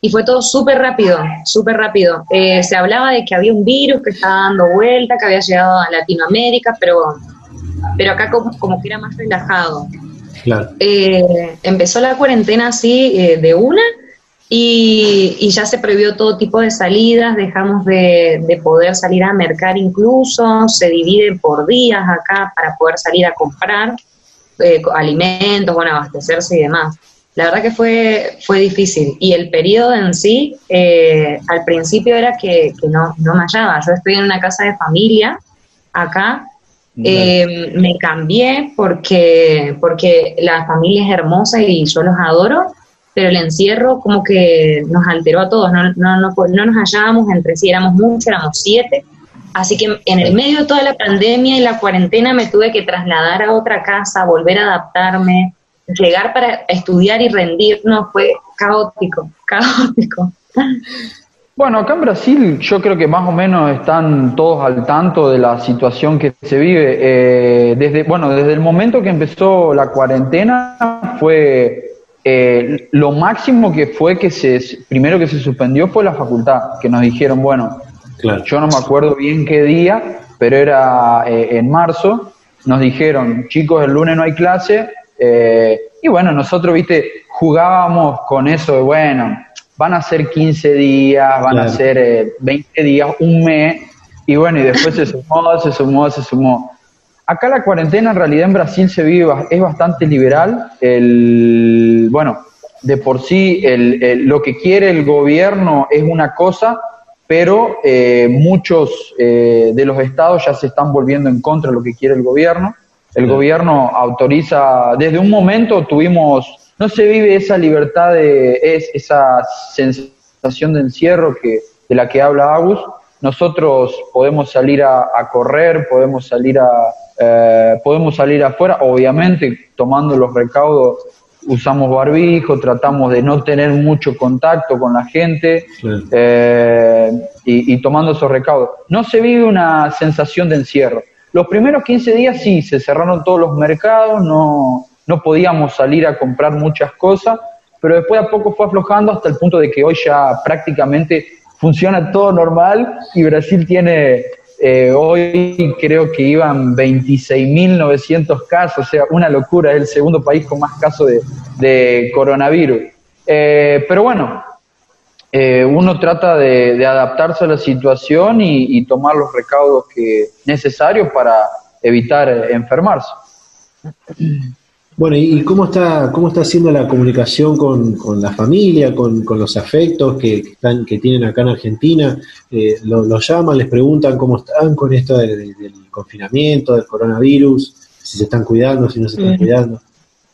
Speaker 5: y fue todo súper rápido, súper rápido. Eh, se hablaba de que había un virus que estaba dando vuelta, que había llegado a Latinoamérica, pero, pero acá como, como que era más relajado.
Speaker 1: Claro.
Speaker 5: Eh, empezó la cuarentena así eh, de una y, y, ya se prohibió todo tipo de salidas, dejamos de, de, poder salir a mercar incluso, se divide por días acá para poder salir a comprar eh, alimentos, bueno, abastecerse y demás. La verdad que fue, fue difícil y el periodo en sí, eh, al principio era que, que no, no me hallaba. Yo estoy en una casa de familia acá. Eh, me cambié porque, porque la familia es hermosa y yo los adoro, pero el encierro como que nos alteró a todos, no, no, no, no nos hallábamos entre sí, éramos muchos, éramos siete, así que en el medio de toda la pandemia y la cuarentena me tuve que trasladar a otra casa, volver a adaptarme, llegar para estudiar y rendirnos, fue caótico, caótico.
Speaker 6: Bueno, acá en Brasil yo creo que más o menos están todos al tanto de la situación que se vive. Eh, desde, bueno, desde el momento que empezó la cuarentena fue eh, lo máximo que fue que se, primero que se suspendió fue la facultad, que nos dijeron, bueno, yo no me acuerdo bien qué día, pero era eh, en marzo, nos dijeron, chicos, el lunes no hay clase, eh, y bueno, nosotros, viste, jugábamos con eso de, bueno, van a ser 15 días, van a ser 20 días, un mes, y bueno, y después se sumó, se sumó, se sumó. Acá la cuarentena en realidad en Brasil se vive, es bastante liberal. El, bueno, de por sí el, lo que quiere el gobierno es una cosa, pero eh, muchos eh, de los estados ya se están volviendo en contra de lo que quiere el gobierno. El gobierno autoriza, desde un momento tuvimos, no se vive esa libertad de, es, esa sensación de encierro que, de la que habla Agus. Nosotros podemos salir a correr, podemos salir a, eh, podemos salir afuera, obviamente tomando los recaudos, usamos barbijo, tratamos de no tener mucho contacto con la gente eh, y, tomando esos recaudos. No se vive una sensación de encierro. Los primeros 15 días sí, se cerraron todos los mercados, no, no podíamos salir a comprar muchas cosas, pero después a poco fue aflojando hasta el punto de que hoy ya prácticamente funciona todo normal y Brasil tiene eh, hoy creo que iban 26.900 casos, o sea, una locura, es el segundo país con más casos de, coronavirus. Eh, pero bueno, eh, uno trata de, adaptarse a la situación y, tomar los recaudos que necesarios para evitar enfermarse.
Speaker 1: Bueno, ¿y cómo está, cómo está haciendo la comunicación con, la familia, con, los afectos que, están, que tienen acá en Argentina? Eh, los llaman, les preguntan cómo están con esto del, confinamiento, del coronavirus, si se están cuidando, si no se están cuidando.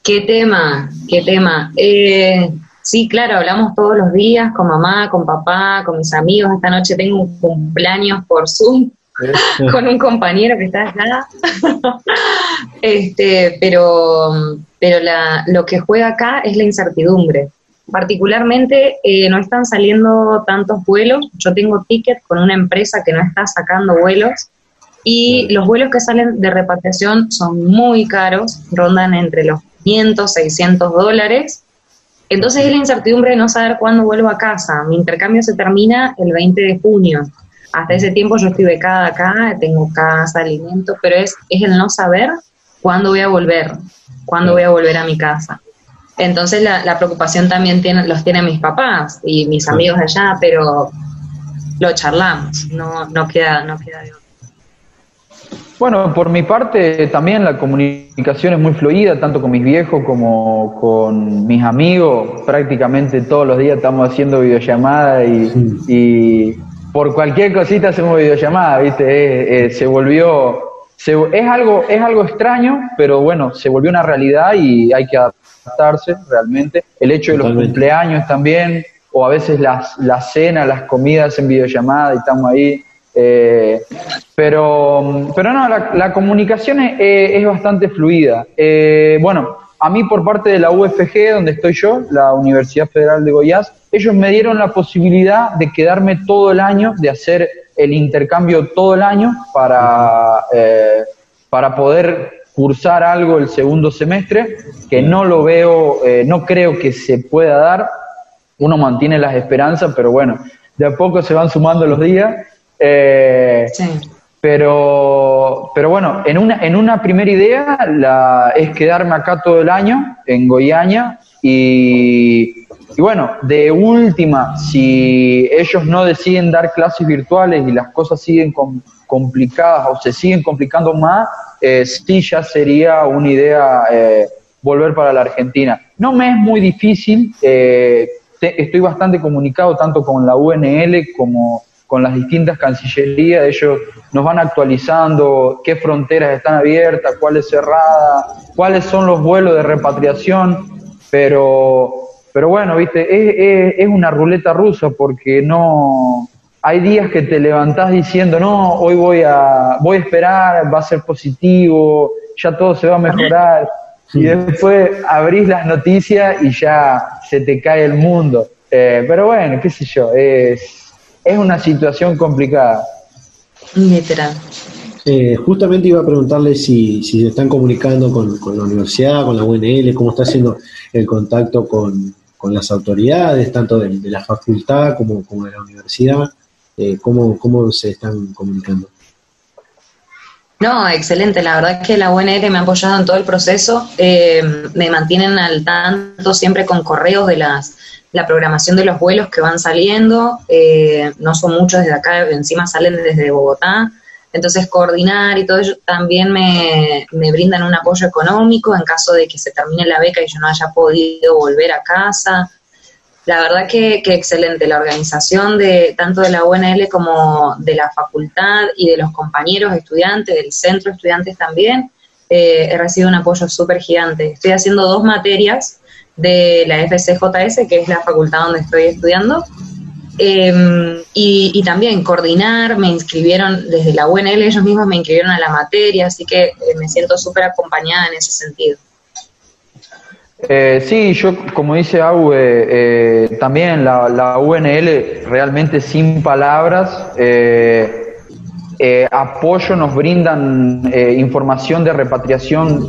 Speaker 5: ¿Qué tema? ¿Qué tema? Eh, sí, claro, hablamos todos los días con mamá, con papá, con mis amigos. Esta noche tengo un cumpleaños por Zoom con un compañero que está allá. este, pero pero la, lo que juega acá es la incertidumbre. Particularmente eh, no están saliendo tantos vuelos. Yo tengo ticket con una empresa que no está sacando vuelos y los vuelos que salen de repatriación son muy caros, rondan entre los 500, 600 dólares. Entonces es la incertidumbre de no saber cuándo vuelvo a casa. Mi intercambio se termina el 20 de junio. Hasta ese tiempo yo estoy becada acá, tengo casa, alimento, pero es, es el no saber cuándo voy a volver, cuándo voy a volver a mi casa. Entonces la, preocupación también tiene, los tienen mis papás y mis amigos allá, pero lo charlamos, no, no queda, no queda de
Speaker 6: Bueno, por mi parte también la comunicación es muy fluida, tanto con mis viejos como con mis amigos. Prácticamente todos los días estamos haciendo videollamadas y, por cualquier cosita hacemos videollamada, ¿viste? Eh, eh, se volvió es, algo, es algo extraño, pero bueno, se volvió una realidad y hay que adaptarse realmente. El hecho de los cumpleaños también, o a veces las, las cenas, las comidas en videollamada y estamos ahí. Eh, pero, pero no, la, comunicación es, es, bastante fluida. Eh, bueno, a mí por parte de la UFG, donde estoy yo, la Universidad Federal de Goiás, ellos me dieron la posibilidad de quedarme todo el año, de hacer el intercambio todo el año para, eh, para poder cursar algo el segundo semestre, que no lo veo, eh, no creo que se pueda dar. Uno mantiene las esperanzas, pero bueno, de a poco se van sumando los días. Eh, pero, pero bueno, en una, en una primera idea la, es quedarme acá todo el año, en Goiânia, y, y bueno, de última, si ellos no deciden dar clases virtuales y las cosas siguen complicadas o se siguen complicando más, eh, sí ya sería una idea eh, volver para la Argentina. No me es muy difícil, eh, estoy bastante comunicado tanto con la UNL como con las distintas cancillerías, ellos nos van actualizando qué fronteras están abiertas, cuáles cerradas, cuáles son los vuelos de repatriación, pero, pero bueno, viste, es, es, una ruleta rusa porque no, hay días que te levantás diciendo, no, hoy voy a, voy a esperar, va a ser positivo, ya todo se va a mejorar, y después abrís las noticias y ya se te cae el mundo. Eh, pero bueno, qué sé yo, es, es una situación complicada.
Speaker 5: Literal.
Speaker 1: Eh, justamente iba a preguntarle si, si se están comunicando con, la universidad, con la UNL, cómo está haciendo el contacto con, las autoridades, tanto de, la facultad como, como, de la universidad, eh, cómo, cómo se están comunicando.
Speaker 5: No, excelente. La verdad es que la UNL me ha apoyado en todo el proceso. Eh, me mantienen al tanto siempre con correos de las la programación de los vuelos que van saliendo, eh, no son muchos desde acá, encima salen desde Bogotá, entonces coordinar y todo ello también me, brindan un apoyo económico en caso de que se termine la beca y yo no haya podido volver a casa. La verdad que, que excelente, la organización de tanto de la UNL como de la facultad y de los compañeros estudiantes, del centro estudiantes también, eh, he recibido un apoyo súper gigante. Estoy haciendo dos materias de la FCJS, que es la facultad donde estoy estudiando. Em, y, también coordinar, me inscribieron desde la UNL, ellos mismos me inscribieron a la materia, así que eh, me siento súper acompañada en ese sentido.
Speaker 6: Eh, sí, yo como dice Aue, eh, también la, la, UNL realmente sin palabras, eh, eh, apoyo, nos brindan eh, información de repatriación.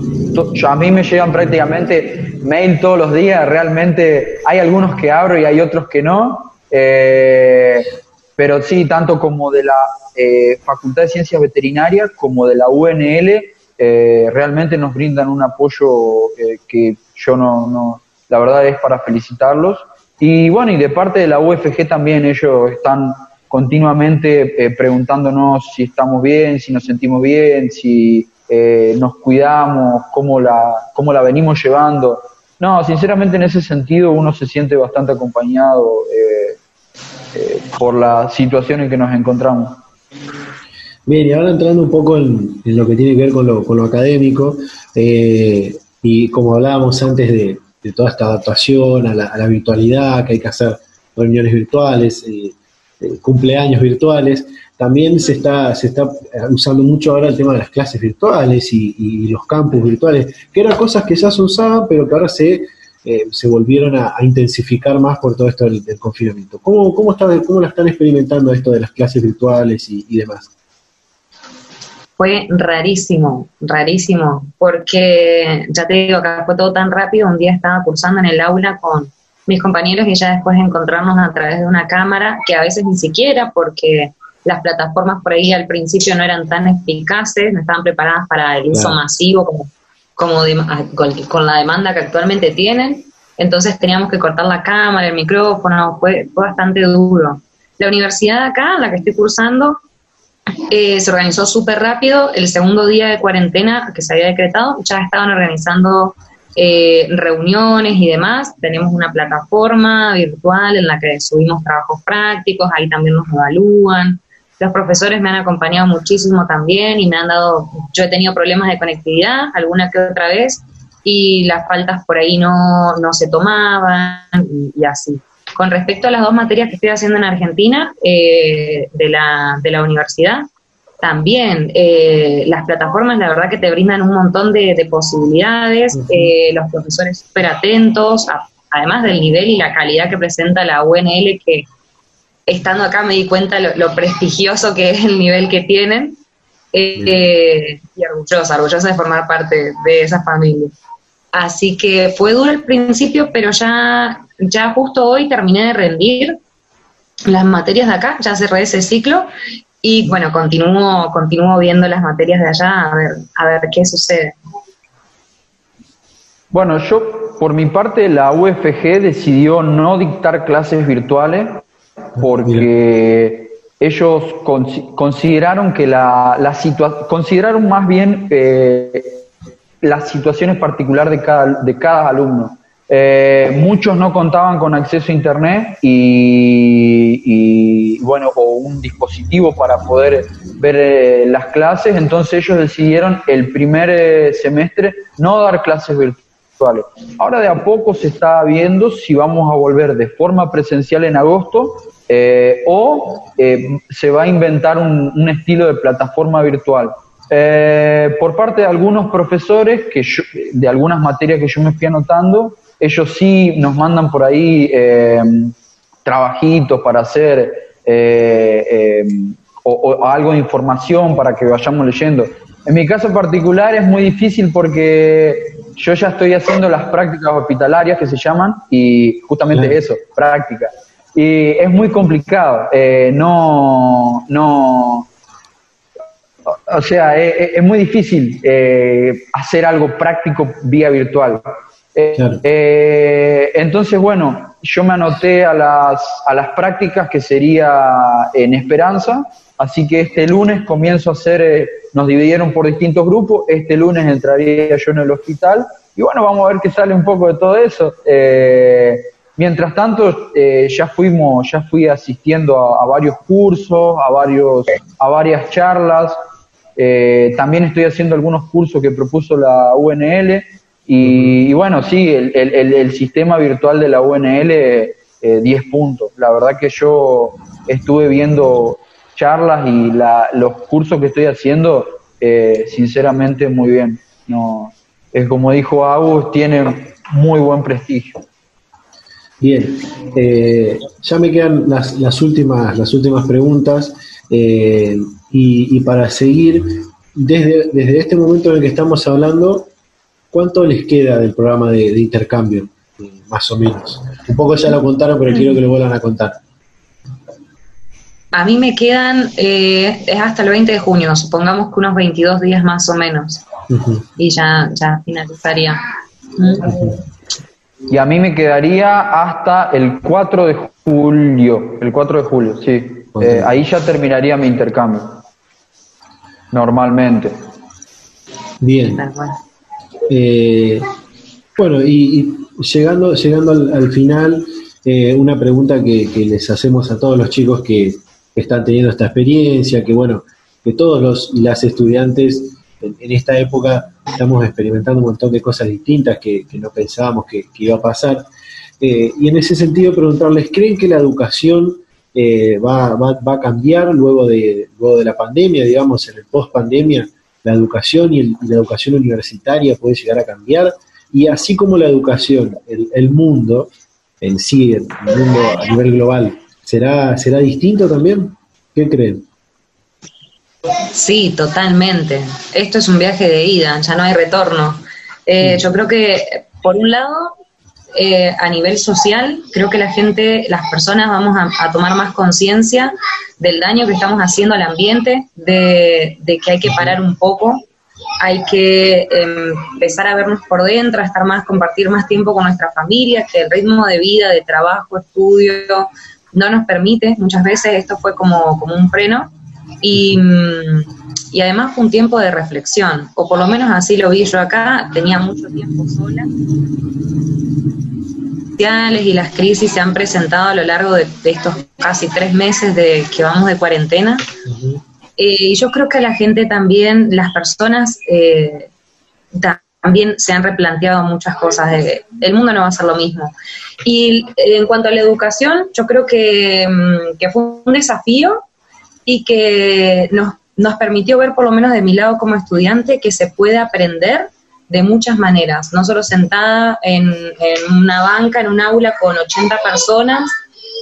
Speaker 6: A mí me llegan prácticamente mail todos los días, realmente hay algunos que abro y hay otros que no, eh, pero sí, tanto como de la Facultad de Ciencias Veterinarias como de la UNL, realmente nos brindan un apoyo que yo no, no, la verdad es para felicitarlos. Y bueno, y de parte de la UFG también ellos están continuamente eh, preguntándonos si estamos bien, si nos sentimos bien, si eh, nos cuidamos, cómo la, cómo la venimos llevando. No, sinceramente en ese sentido uno se siente bastante acompañado eh, por la situación en que nos encontramos.
Speaker 1: Bien, y ahora entrando un poco en, lo que tiene que ver con lo, con lo académico, y como hablábamos antes de, toda esta adaptación a la, a la, virtualidad, que hay que hacer reuniones virtuales, eh, cumpleaños virtuales. También se está, se está usando mucho ahora el tema de las clases virtuales y, los campus virtuales, que eran cosas que ya se usaban, pero que ahora se, eh, se volvieron a, intensificar más por todo esto del, confinamiento. ¿Cómo, cómo, ¿Cómo la están experimentando esto de las clases virtuales y, y demás?
Speaker 5: Fue rarísimo, rarísimo, porque ya te digo, acá fue todo tan rápido, un día estaba cursando en el aula con mis compañeros y ya después encontrarnos a través de una cámara, que a veces ni siquiera porque las plataformas por ahí al principio no eran tan eficaces, no estaban preparadas para el uso masivo como, como con, la demanda que actualmente tienen. Entonces teníamos que cortar la cámara, el micrófono, fue, fue bastante duro. La universidad acá, la que estoy cursando, eh, se organizó súper rápido. El segundo día de cuarentena que se había decretado, ya estaban organizando eh, reuniones y demás. Tenemos una plataforma virtual en la que subimos trabajos prácticos, ahí también nos evalúan. Los profesores me han acompañado muchísimo también y me han dado, yo he tenido problemas de conectividad alguna que otra vez y las faltas por ahí no, no se tomaban y, así. Con respecto a las dos materias que estoy haciendo en Argentina eh, de, la, de la universidad, también eh, las plataformas, la verdad que te brindan un montón de, posibilidades, eh, los profesores súper atentos, además del nivel y la calidad que presenta la UNL, que estando acá me di cuenta lo, prestigioso que es el nivel que tienen, eh, y orgullosa, orgullosa de formar parte de esa familia. Así que fue duro al principio, pero ya, ya justo hoy terminé de rendir las materias de acá, ya cerré ese ciclo y bueno, continúo, continúo viendo las materias de allá a ver, a ver qué sucede.
Speaker 6: Bueno, yo por mi parte la UFG decidió no dictar clases virtuales porque ellos consideraron que la, la situación, consideraron más bien eh, las situaciones particulares de cada, de cada alumno. Eh, muchos no contaban con acceso a Internet y, bueno, o un dispositivo para poder ver eh, las clases, entonces ellos decidieron el primer eh, semestre no dar clases virtuales. Ahora de a poco se está viendo si vamos a volver de forma presencial en agosto o se va a inventar un, estilo de plataforma virtual. por parte de algunos profesores que de algunas materias que yo me fui anotando, ellos sí nos mandan por ahí eh, trabajitos para hacer eh, eh, o, algo de información para que vayamos leyendo. En mi caso particular es muy difícil porque yo ya estoy haciendo las prácticas hospitalarias que se llaman y justamente eso, práctica. Y es muy complicado. no, no, o sea, es, muy difícil hacer algo práctico vía virtual. Eh, entonces, bueno, yo me anoté a las, a las prácticas que sería en Esperanza, así que este lunes comienzo a hacer, eh, nos dividieron por distintos grupos, este lunes entraría yo en el hospital y bueno, vamos a ver qué sale un poco de todo eso. Eh, mientras tanto, ya fuimos, ya fui asistiendo a, varios cursos, a, varios, a varias charlas, también estoy haciendo algunos cursos que propuso la UNL y, bueno, sí, el, el, el, sistema virtual de la UNL, 10 eh, puntos. La verdad que yo estuve viendo charlas y la, los cursos que estoy haciendo, eh, sinceramente, muy bien. No, es como dijo Agus, tiene muy buen prestigio.
Speaker 7: Bien, eh, ya me quedan las, las, últimas, las últimas preguntas y, y, para seguir, desde, desde este momento en el que estamos hablando, ¿Cuánto les queda del programa de, intercambio? Más o menos. Un poco ya lo contaron, pero quiero que lo vuelvan a contar.
Speaker 5: A mí me quedan, eh, es hasta el 20 de junio, supongamos que unos 22 días más o menos. Y ya, ya finalizaría.
Speaker 6: Y a mí me quedaría hasta el 4 de julio, el 4 de julio, sí. Eh, ahí ya terminaría mi intercambio, normalmente.
Speaker 7: Bien. Eh, bueno, y, llegando, llegando al, final, eh, una pregunta que, les hacemos a todos los chicos que, están teniendo esta experiencia, que bueno, que todos los las estudiantes en, esta época estamos experimentando un montón de cosas distintas que, no pensábamos que, iba a pasar. Eh, y en ese sentido preguntarles, ¿creen que la educación va, va, va, a cambiar luego de, luego de la pandemia, digamos, en el post pandemia? La educación y, la educación universitaria puede llegar a cambiar, y así como la educación, el, mundo en sí, el mundo a nivel global, ¿será, ¿será distinto también? ¿Qué creen?
Speaker 5: Sí, totalmente. Esto es un viaje de ida, ya no hay retorno. Eh, yo creo que, por un lado, eh, a nivel social, creo que la gente, las personas vamos a, tomar más conciencia del daño que estamos haciendo al ambiente, de, que hay que parar un poco, hay que em, empezar a vernos por dentro, a estar más, compartir más tiempo con nuestra familia, que el ritmo de vida, de trabajo, estudio, no nos permite. Muchas veces esto fue como, como un freno. Y, y además fue un tiempo de reflexión, o por lo menos así lo vi yo acá, tenía mucho tiempo sola y las crisis se han presentado a lo largo de, estos casi tres meses de que vamos de cuarentena. Eh, y yo creo que la gente también, las personas eh, también se han replanteado muchas cosas. De, el mundo no va a ser lo mismo. Y en cuanto a la educación, yo creo que, mm, que fue un desafío y que nos, nos permitió ver, por lo menos de mi lado como estudiante, que se puede aprender de muchas maneras, no solo sentada en, una banca, en un aula con 80 personas,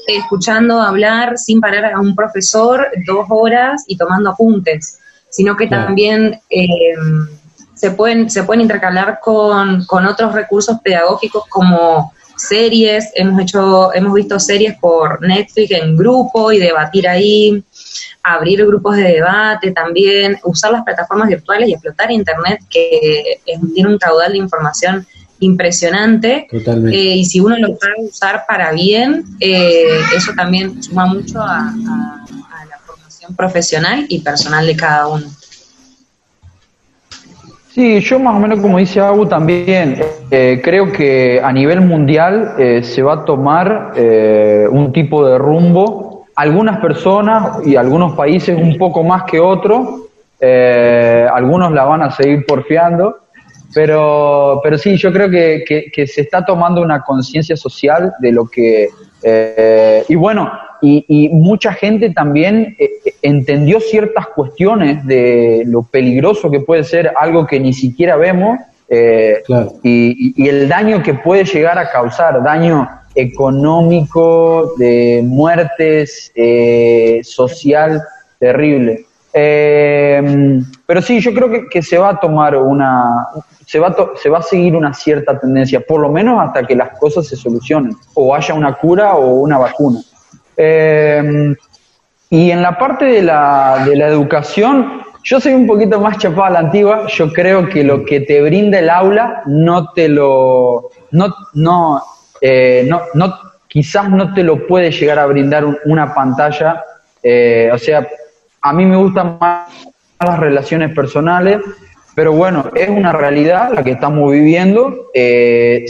Speaker 5: escuchando hablar sin parar a un profesor dos horas y tomando apuntes, sino que también eh, se, pueden, se pueden intercalar con, con otros recursos pedagógicos como series, hemos hecho, hemos visto series por Netflix en grupo y debatir ahí, abrir grupos de debate también, usar las plataformas virtuales y explotar Internet, que tiene un caudal de información impresionante. Eh, y si uno lo puede usar para bien, eh, eso también suma mucho a, la formación profesional y personal de cada uno.
Speaker 6: Sí, yo más o menos como dice Agu también, eh, creo que a nivel mundial eh, se va a tomar eh, un tipo de rumbo. Algunas personas y algunos países un poco más que otros, algunos la van a seguir porfiando, pero, pero sí, yo creo que, que se está tomando una conciencia social de lo que... y bueno, y, y, mucha gente también entendió ciertas cuestiones de lo peligroso que puede ser algo que ni siquiera vemos eh, y, el daño que puede llegar a causar, daño económico, de muertes, eh, social, terrible. Eh, pero sí, yo creo que, se va a tomar una, se va, se va a seguir una cierta tendencia, por lo menos hasta que las cosas se solucionen, o haya una cura o una vacuna. y en la parte de la, de la educación, yo soy un poquito más chapado a la antigua. Yo creo que lo que te brinda el aula no te lo. No, no, eh, no, no quizás no te lo puede llegar a brindar una pantalla. Eh, o sea, a mí me gustan más las relaciones personales, pero bueno, es una realidad la que estamos viviendo. Eh,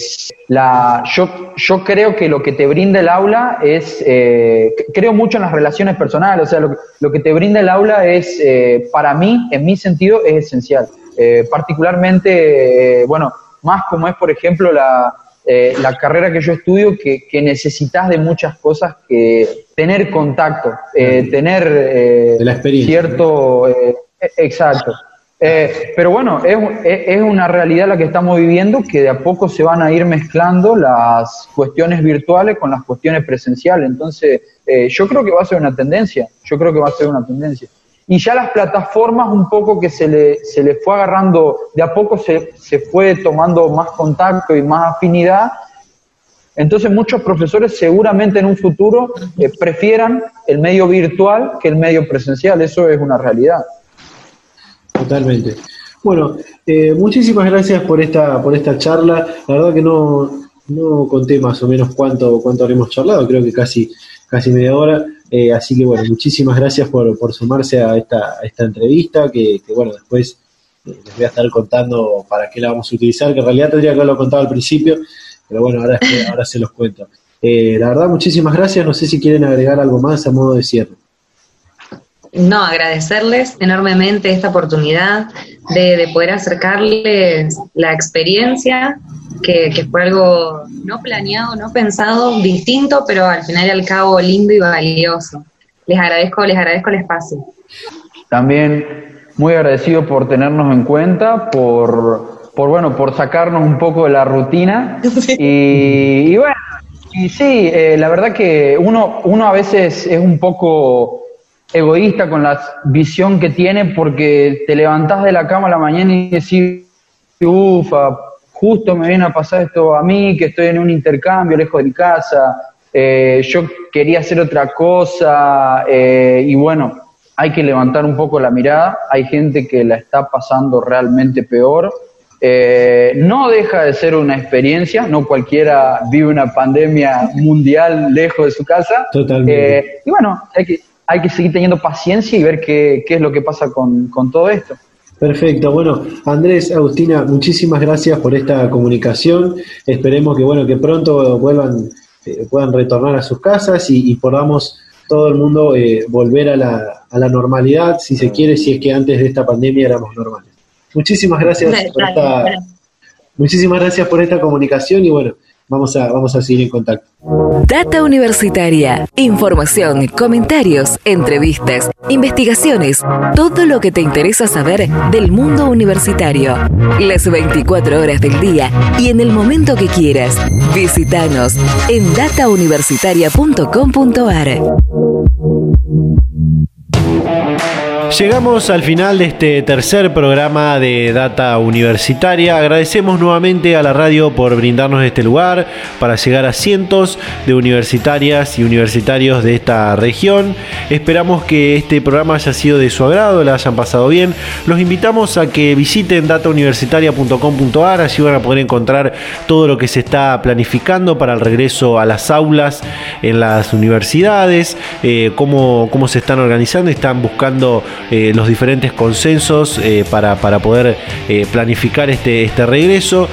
Speaker 6: la, yo, yo creo que lo que te brinda el aula es, eh, creo mucho en las relaciones personales, o sea, lo, lo que te brinda el aula es, para mí, en mi sentido, es esencial. particularmente, bueno, más como es, por ejemplo, la, la carrera que yo estudio, que, que, necesitas de muchas cosas, que tener contacto, tener cierto... exacto. Eh, pero bueno, es, es, una realidad la que estamos viviendo que de a poco se van a ir mezclando las cuestiones virtuales con las cuestiones presenciales. Entonces, eh, yo creo que va a ser una tendencia, yo creo que va a ser una tendencia. Y ya las plataformas un poco que se le, se le fue agarrando, de a poco se, se fue tomando más contacto y más afinidad. Entonces muchos profesores seguramente en un futuro eh, prefieran el medio virtual que el medio presencial, eso es una realidad.
Speaker 1: Totalmente. Bueno, eh, muchísimas gracias por esta, por esta charla. La verdad que no, no conté más o menos cuánto, cuánto habremos charlado, creo que casi, casi media hora. Eh, así que bueno, muchísimas gracias por, por sumarse a esta, esta entrevista, que, bueno, después eh, les voy a estar contando para qué la vamos a utilizar, que en realidad tendría que haberlo contado al principio, pero bueno, ahora, ahora se los cuento. la verdad, muchísimas gracias. No sé si quieren agregar algo más a modo de cierre
Speaker 5: no, agradecerles enormemente esta oportunidad de, poder acercarles la experiencia, que, fue algo no planeado, no pensado, distinto, pero al final y al cabo lindo y valioso. Les agradezco, les agradezco el espacio.
Speaker 6: También muy agradecido por tenernos en cuenta, por, por bueno, por sacarnos un poco de la rutina. Y, bueno, y sí, eh, la verdad que uno, uno a veces es un poco egoísta con la visión que tiene porque te levantás de la cama a la mañana y decís, ufa, justo me viene a pasar esto a mí, que estoy en un intercambio lejos de mi casa, eh, yo quería hacer otra cosa eh, y bueno, hay que levantar un poco la mirada, hay gente que la está pasando realmente peor. Eh, no deja de ser una experiencia, no cualquiera vive una pandemia mundial lejos de su casa.
Speaker 1: Totalmente.
Speaker 6: y bueno, hay que, hay que seguir teniendo paciencia y ver qué, es lo que pasa con, todo esto.
Speaker 1: Perfecto, bueno, Andrés, Agustina, muchísimas gracias por esta comunicación. Esperemos que bueno, que pronto vuelvan, eh, puedan retornar a sus casas y, podamos todo el mundo eh, volver a la, a la normalidad, si se quiere, si es que antes de esta pandemia éramos normales. Muchísimas gracias por esta, muchísimas gracias por esta comunicación y bueno, vamos a, vamos a seguir en contacto.
Speaker 3: Data Universitaria. Información, comentarios, entrevistas, investigaciones, todo lo que te interesa saber del mundo universitario. Las 24 horas del día y en el momento que quieras. Visítanos en datauniversitaria.com.ar.
Speaker 1: Llegamos al final de este tercer programa de Data Universitaria. Agradecemos nuevamente a la radio por brindarnos este lugar para llegar a cientos de universitarias y universitarios de esta región. Esperamos que este programa haya sido de su agrado, la hayan pasado bien. Los invitamos a que visiten datauniversitaria.com.ar, allí van a poder encontrar todo lo que se está planificando para el regreso a las aulas en las universidades, eh, cómo, cómo se están organizando están buscando eh, los diferentes consensos eh, para, para, poder planificar este, este regreso.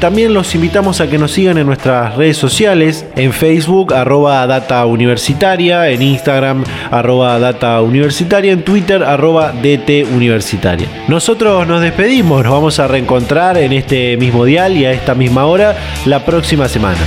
Speaker 1: también los invitamos a que nos sigan en nuestras redes sociales, en Facebook, arroba data universitaria, en Instagram, arroba data universitaria, en Twitter, arroba DT universitaria. Nosotros nos despedimos, nos vamos a reencontrar en este mismo dial y a esta misma hora la próxima semana.